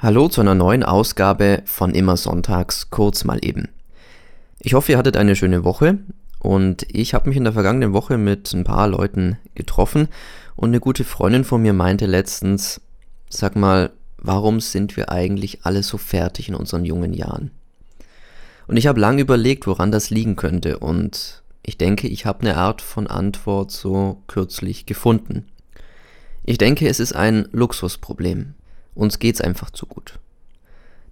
Hallo zu einer neuen Ausgabe von Immer Sonntags, kurz mal eben. Ich hoffe, ihr hattet eine schöne Woche und ich habe mich in der vergangenen Woche mit ein paar Leuten getroffen und eine gute Freundin von mir meinte letztens, sag mal, warum sind wir eigentlich alle so fertig in unseren jungen Jahren? Und ich habe lange überlegt, woran das liegen könnte und ich denke, ich habe eine Art von Antwort so kürzlich gefunden. Ich denke, es ist ein Luxusproblem. Uns geht's einfach zu gut.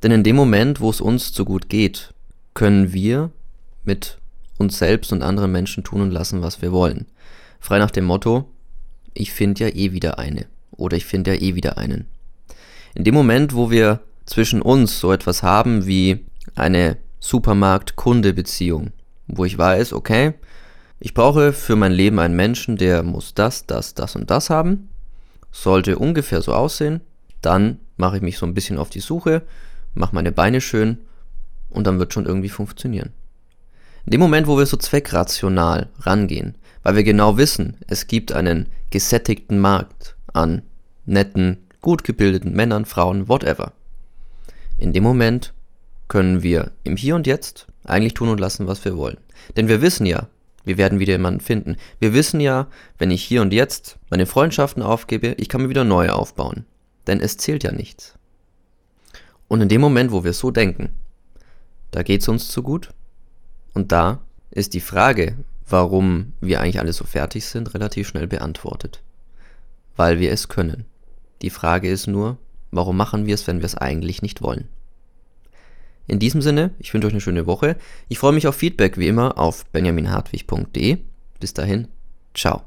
Denn in dem Moment, wo es uns zu gut geht, können wir mit uns selbst und anderen Menschen tun und lassen, was wir wollen. Frei nach dem Motto, ich finde ja eh wieder eine oder ich finde ja eh wieder einen. In dem Moment, wo wir zwischen uns so etwas haben wie eine Supermarkt-Kunde-Beziehung, wo ich weiß, okay, ich brauche für mein Leben einen Menschen, der muss das, das, das und das haben, sollte ungefähr so aussehen, dann mache ich mich so ein bisschen auf die Suche, mache meine Beine schön und dann wird schon irgendwie funktionieren. In dem Moment, wo wir so zweckrational rangehen, weil wir genau wissen, es gibt einen gesättigten Markt an netten, gut gebildeten Männern, Frauen, whatever. In dem Moment können wir im Hier und Jetzt eigentlich tun und lassen, was wir wollen. Denn wir wissen ja, wir werden wieder jemanden finden. Wir wissen ja, wenn ich hier und jetzt meine Freundschaften aufgebe, ich kann mir wieder neue aufbauen denn es zählt ja nichts. Und in dem Moment, wo wir so denken, da geht es uns zu gut. Und da ist die Frage, warum wir eigentlich alle so fertig sind, relativ schnell beantwortet. Weil wir es können. Die Frage ist nur, warum machen wir es, wenn wir es eigentlich nicht wollen? In diesem Sinne, ich wünsche euch eine schöne Woche. Ich freue mich auf Feedback wie immer auf benjaminhartwig.de. Bis dahin, ciao.